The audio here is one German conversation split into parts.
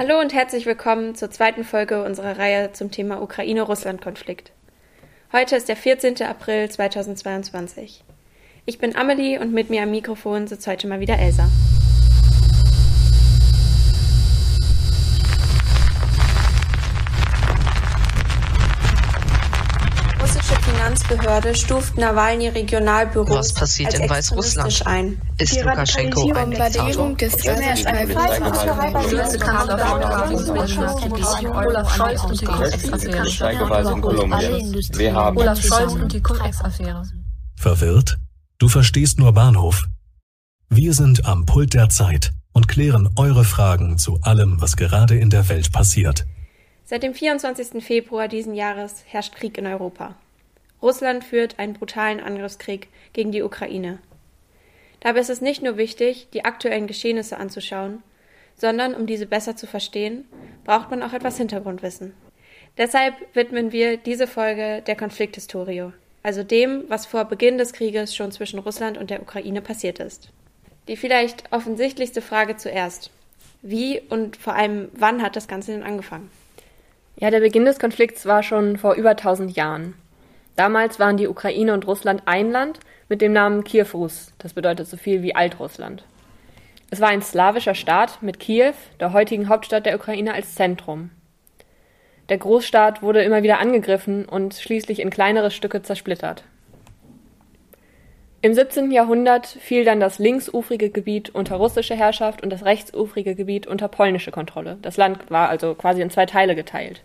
Hallo und herzlich willkommen zur zweiten Folge unserer Reihe zum Thema Ukraine-Russland-Konflikt. Heute ist der 14. April 2022. Ich bin Amelie und mit mir am Mikrofon sitzt heute mal wieder Elsa. Finanzbehörde stuft Nawalny Regionalbüros Was passiert in Weißrussland? ein. Ist Lukaschenko ein Diktator? des die Cum-Ex-Affäre. in Kolumbien. Wir haben Olaf Scholz und die Cum-Ex-Affäre. Verwirrt? Du verstehst nur Bahnhof? Wir sind am Pult der Zeit und klären eure Fragen zu allem, was gerade in der Welt passiert. Seit dem 24. Februar diesen Jahres herrscht Krieg in Europa. Russland führt einen brutalen Angriffskrieg gegen die Ukraine. Dabei ist es nicht nur wichtig, die aktuellen Geschehnisse anzuschauen, sondern um diese besser zu verstehen, braucht man auch etwas Hintergrundwissen. Deshalb widmen wir diese Folge der Konflikthistorie, also dem, was vor Beginn des Krieges schon zwischen Russland und der Ukraine passiert ist. Die vielleicht offensichtlichste Frage zuerst. Wie und vor allem wann hat das Ganze denn angefangen? Ja, der Beginn des Konflikts war schon vor über 1000 Jahren. Damals waren die Ukraine und Russland ein Land mit dem Namen Kiew-Rus, das bedeutet so viel wie Altrussland. Es war ein slawischer Staat mit Kiew, der heutigen Hauptstadt der Ukraine, als Zentrum. Der Großstaat wurde immer wieder angegriffen und schließlich in kleinere Stücke zersplittert. Im 17. Jahrhundert fiel dann das linksufrige Gebiet unter russische Herrschaft und das rechtsufrige Gebiet unter polnische Kontrolle. Das Land war also quasi in zwei Teile geteilt.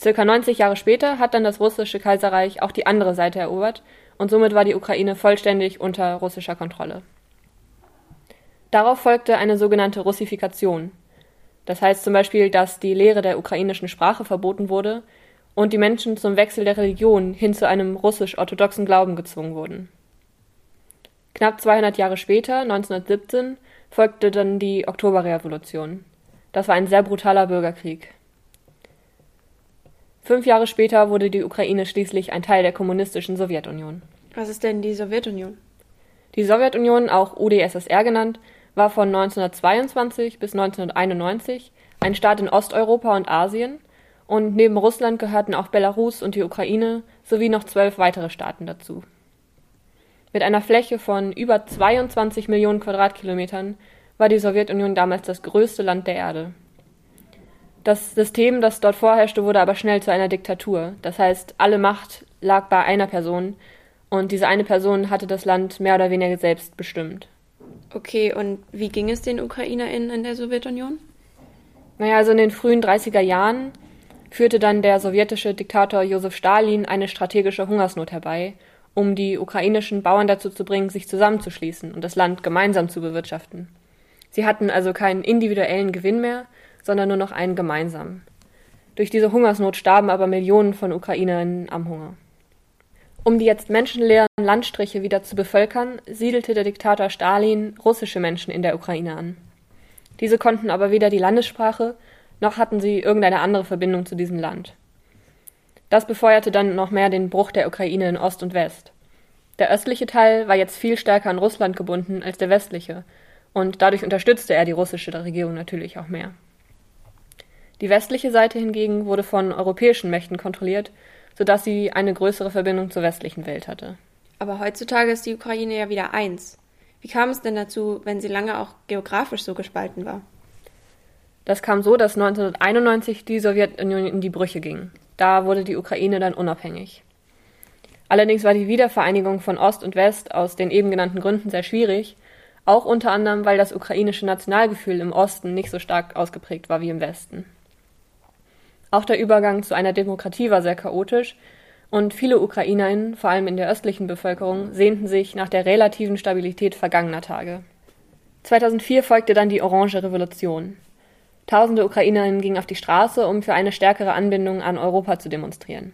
Circa 90 Jahre später hat dann das russische Kaiserreich auch die andere Seite erobert und somit war die Ukraine vollständig unter russischer Kontrolle. Darauf folgte eine sogenannte Russifikation. Das heißt zum Beispiel, dass die Lehre der ukrainischen Sprache verboten wurde und die Menschen zum Wechsel der Religion hin zu einem russisch-orthodoxen Glauben gezwungen wurden. Knapp 200 Jahre später, 1917, folgte dann die Oktoberrevolution. Das war ein sehr brutaler Bürgerkrieg. Fünf Jahre später wurde die Ukraine schließlich ein Teil der kommunistischen Sowjetunion. Was ist denn die Sowjetunion? Die Sowjetunion, auch UdSSR genannt, war von 1922 bis 1991 ein Staat in Osteuropa und Asien und neben Russland gehörten auch Belarus und die Ukraine sowie noch zwölf weitere Staaten dazu. Mit einer Fläche von über 22 Millionen Quadratkilometern war die Sowjetunion damals das größte Land der Erde. Das System, das dort vorherrschte, wurde aber schnell zu einer Diktatur. Das heißt, alle Macht lag bei einer Person und diese eine Person hatte das Land mehr oder weniger selbst bestimmt. Okay, und wie ging es den UkrainerInnen in der Sowjetunion? Naja, also in den frühen 30er Jahren führte dann der sowjetische Diktator Josef Stalin eine strategische Hungersnot herbei, um die ukrainischen Bauern dazu zu bringen, sich zusammenzuschließen und das Land gemeinsam zu bewirtschaften. Sie hatten also keinen individuellen Gewinn mehr, sondern nur noch einen gemeinsamen. Durch diese Hungersnot starben aber Millionen von Ukrainerinnen am Hunger. Um die jetzt menschenleeren Landstriche wieder zu bevölkern, siedelte der Diktator Stalin russische Menschen in der Ukraine an. Diese konnten aber weder die Landessprache noch hatten sie irgendeine andere Verbindung zu diesem Land. Das befeuerte dann noch mehr den Bruch der Ukraine in Ost und West. Der östliche Teil war jetzt viel stärker an Russland gebunden als der westliche, und dadurch unterstützte er die russische Regierung natürlich auch mehr. Die westliche Seite hingegen wurde von europäischen Mächten kontrolliert, sodass sie eine größere Verbindung zur westlichen Welt hatte. Aber heutzutage ist die Ukraine ja wieder eins. Wie kam es denn dazu, wenn sie lange auch geografisch so gespalten war? Das kam so, dass 1991 die Sowjetunion in die Brüche ging. Da wurde die Ukraine dann unabhängig. Allerdings war die Wiedervereinigung von Ost und West aus den eben genannten Gründen sehr schwierig, auch unter anderem, weil das ukrainische Nationalgefühl im Osten nicht so stark ausgeprägt war wie im Westen. Auch der Übergang zu einer Demokratie war sehr chaotisch und viele Ukrainerinnen, vor allem in der östlichen Bevölkerung, sehnten sich nach der relativen Stabilität vergangener Tage. 2004 folgte dann die Orange Revolution. Tausende Ukrainerinnen gingen auf die Straße, um für eine stärkere Anbindung an Europa zu demonstrieren.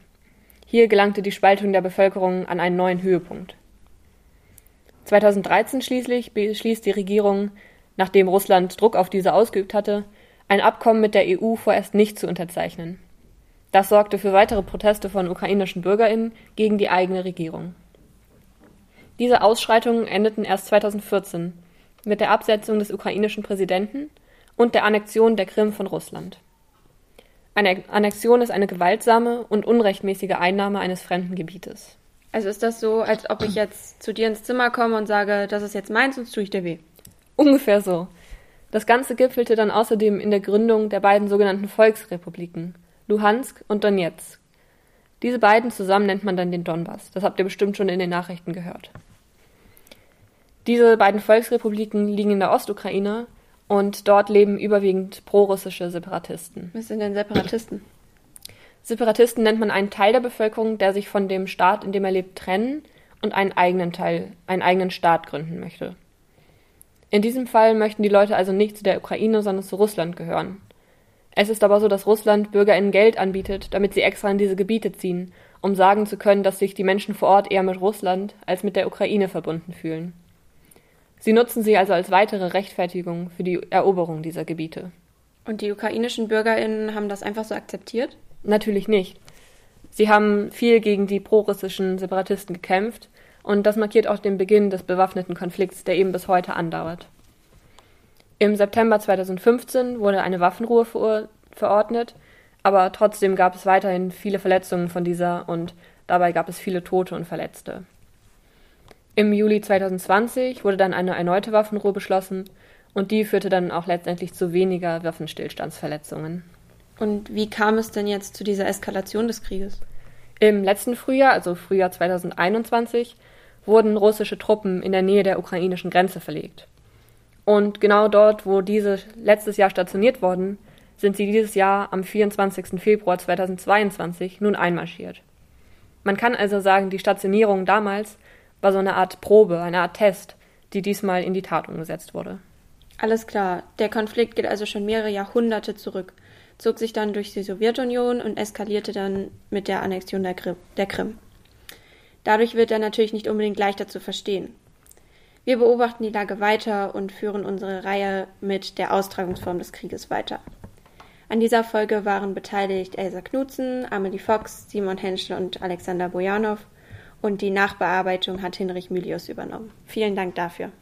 Hier gelangte die Spaltung der Bevölkerung an einen neuen Höhepunkt. 2013 schließlich beschließt die Regierung, nachdem Russland Druck auf diese ausgeübt hatte, ein Abkommen mit der EU vorerst nicht zu unterzeichnen. Das sorgte für weitere Proteste von ukrainischen Bürgerinnen gegen die eigene Regierung. Diese Ausschreitungen endeten erst 2014 mit der Absetzung des ukrainischen Präsidenten und der Annexion der Krim von Russland. Eine Annexion ist eine gewaltsame und unrechtmäßige Einnahme eines fremden Gebietes. Also ist das so, als ob ich jetzt zu dir ins Zimmer komme und sage, das ist jetzt meins, sonst tue ich dir weh. Ungefähr so. Das Ganze gipfelte dann außerdem in der Gründung der beiden sogenannten Volksrepubliken, Luhansk und Donetsk. Diese beiden zusammen nennt man dann den Donbass. Das habt ihr bestimmt schon in den Nachrichten gehört. Diese beiden Volksrepubliken liegen in der Ostukraine und dort leben überwiegend prorussische Separatisten. Was sind denn Separatisten? Separatisten nennt man einen Teil der Bevölkerung, der sich von dem Staat, in dem er lebt, trennen und einen eigenen Teil, einen eigenen Staat gründen möchte. In diesem Fall möchten die Leute also nicht zu der Ukraine, sondern zu Russland gehören. Es ist aber so, dass Russland BürgerInnen Geld anbietet, damit sie extra in diese Gebiete ziehen, um sagen zu können, dass sich die Menschen vor Ort eher mit Russland als mit der Ukraine verbunden fühlen. Sie nutzen sie also als weitere Rechtfertigung für die Eroberung dieser Gebiete. Und die ukrainischen BürgerInnen haben das einfach so akzeptiert? Natürlich nicht. Sie haben viel gegen die prorussischen Separatisten gekämpft und das markiert auch den Beginn des bewaffneten Konflikts, der eben bis heute andauert. Im September 2015 wurde eine Waffenruhe verordnet, aber trotzdem gab es weiterhin viele Verletzungen von dieser und dabei gab es viele Tote und Verletzte. Im Juli 2020 wurde dann eine erneute Waffenruhe beschlossen und die führte dann auch letztendlich zu weniger Waffenstillstandsverletzungen. Und wie kam es denn jetzt zu dieser Eskalation des Krieges? Im letzten Frühjahr, also Frühjahr 2021, wurden russische Truppen in der Nähe der ukrainischen Grenze verlegt. Und genau dort, wo diese letztes Jahr stationiert wurden, sind sie dieses Jahr am 24. Februar 2022 nun einmarschiert. Man kann also sagen, die Stationierung damals war so eine Art Probe, eine Art Test, die diesmal in die Tat umgesetzt wurde. Alles klar. Der Konflikt geht also schon mehrere Jahrhunderte zurück, zog sich dann durch die Sowjetunion und eskalierte dann mit der Annexion der, Krim. Der Krim. Dadurch wird er natürlich nicht unbedingt leichter zu verstehen. Wir beobachten die Lage weiter und führen unsere Reihe mit der Austragungsform des Krieges weiter. An dieser Folge waren beteiligt Elsa Knutzen, Amelie Fox, Simon Henschel und Alexander Bojanow und die Nachbearbeitung hat Hinrich Mylius übernommen. Vielen Dank dafür.